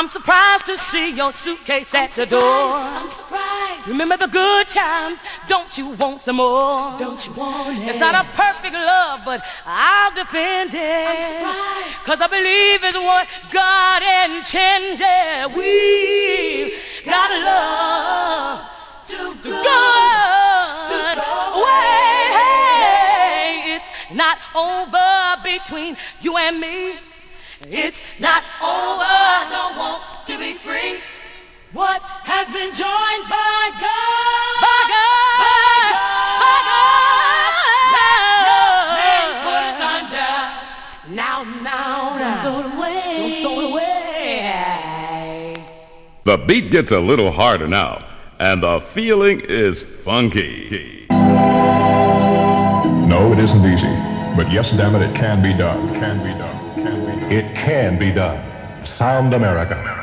I'm surprised to see your suitcase at the door. I'm surprised. Remember the good times. Don't you want some more? Don't you want it? It's not a perfect love, but I'll defend it. I'm surprised. Cause I believe it's what God intended. We got love to the good way. It's not over between you and me. It's not over, I want to be free. What has been joined by God? By God! The beat gets a little harder now, and the feeling is funky. No, it isn't easy, but yes, damn it, it can be done. Can be done. It can be done. Sound America.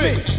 Me.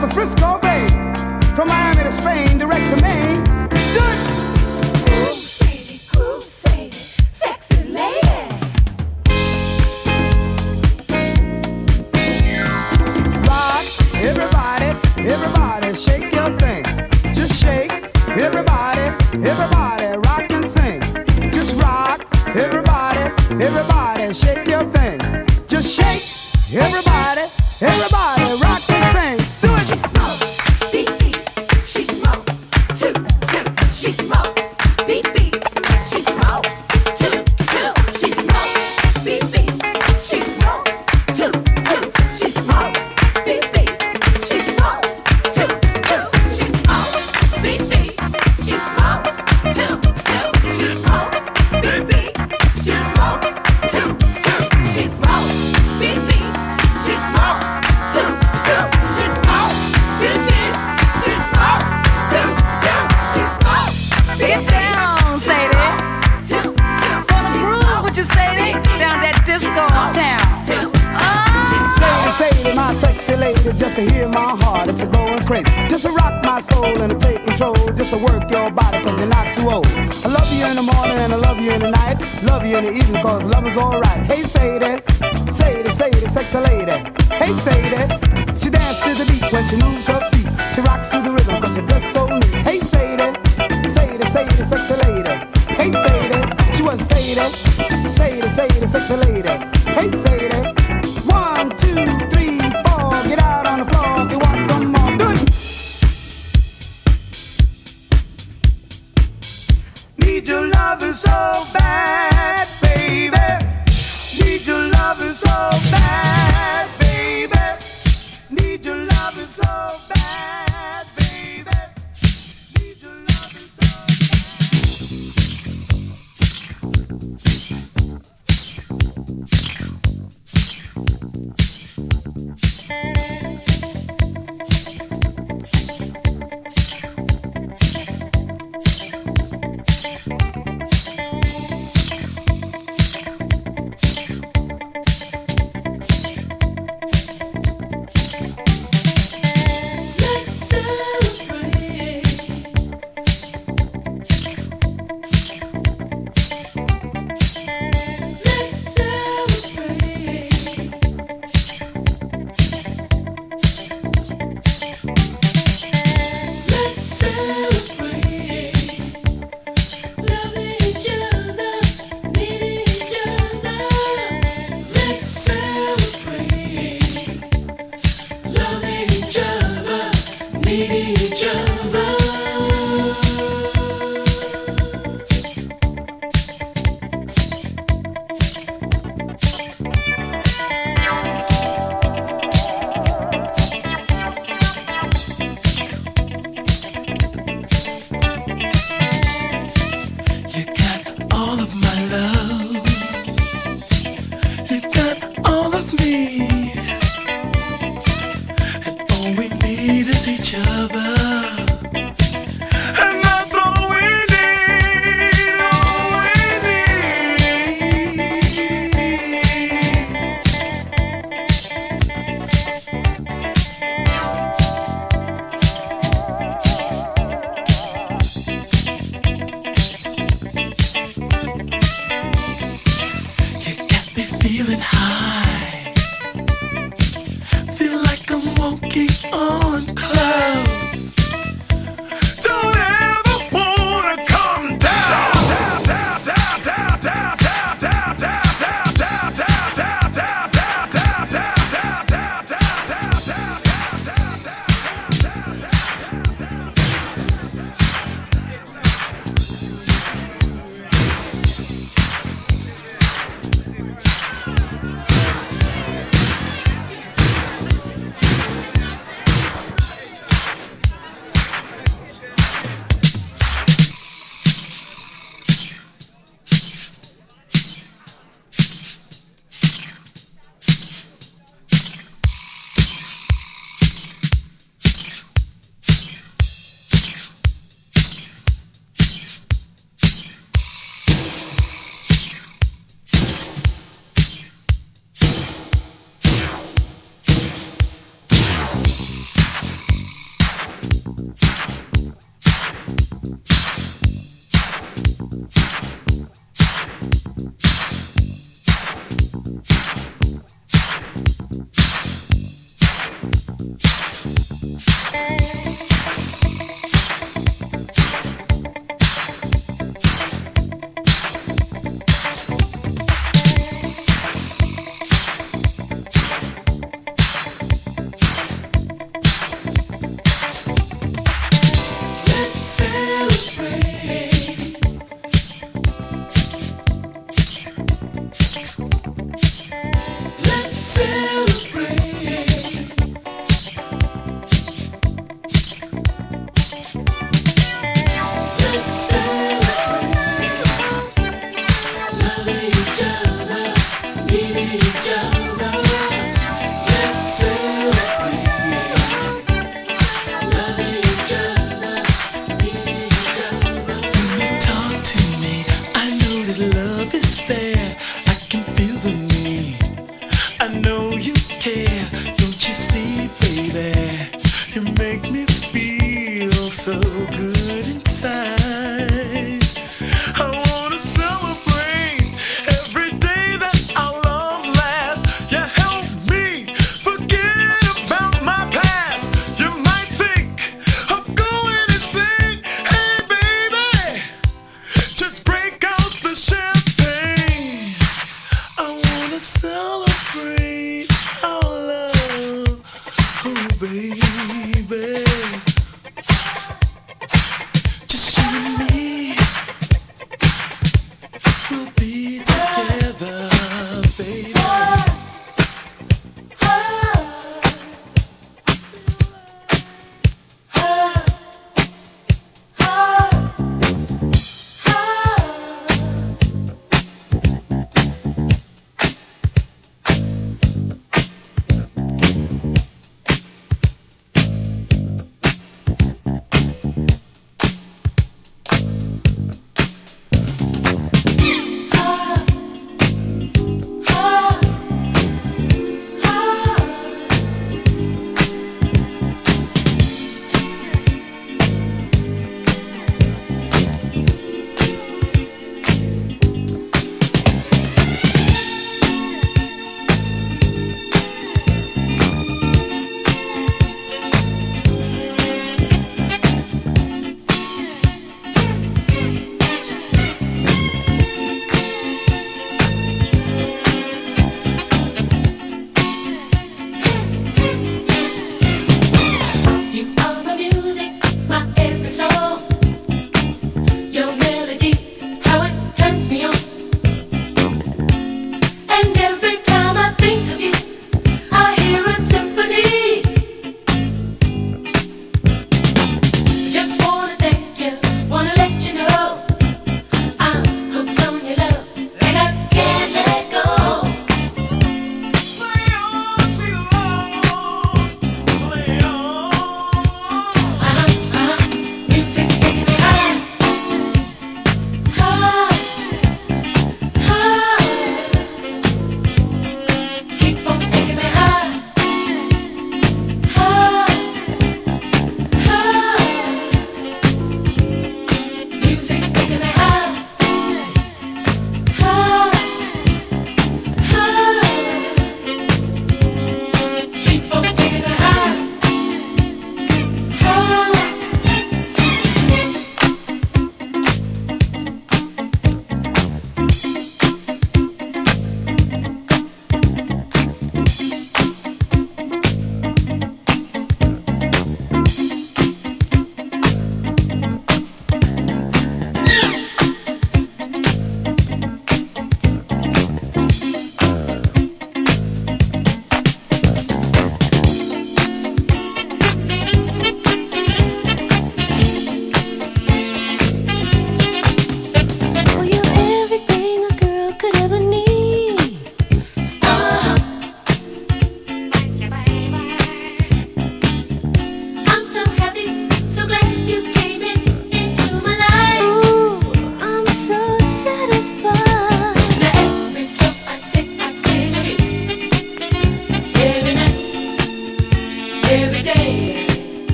the Frisco Bay, from Miami to Spain, direct to Maine. Stood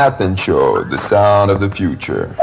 Manhattan Show, the sound of the future.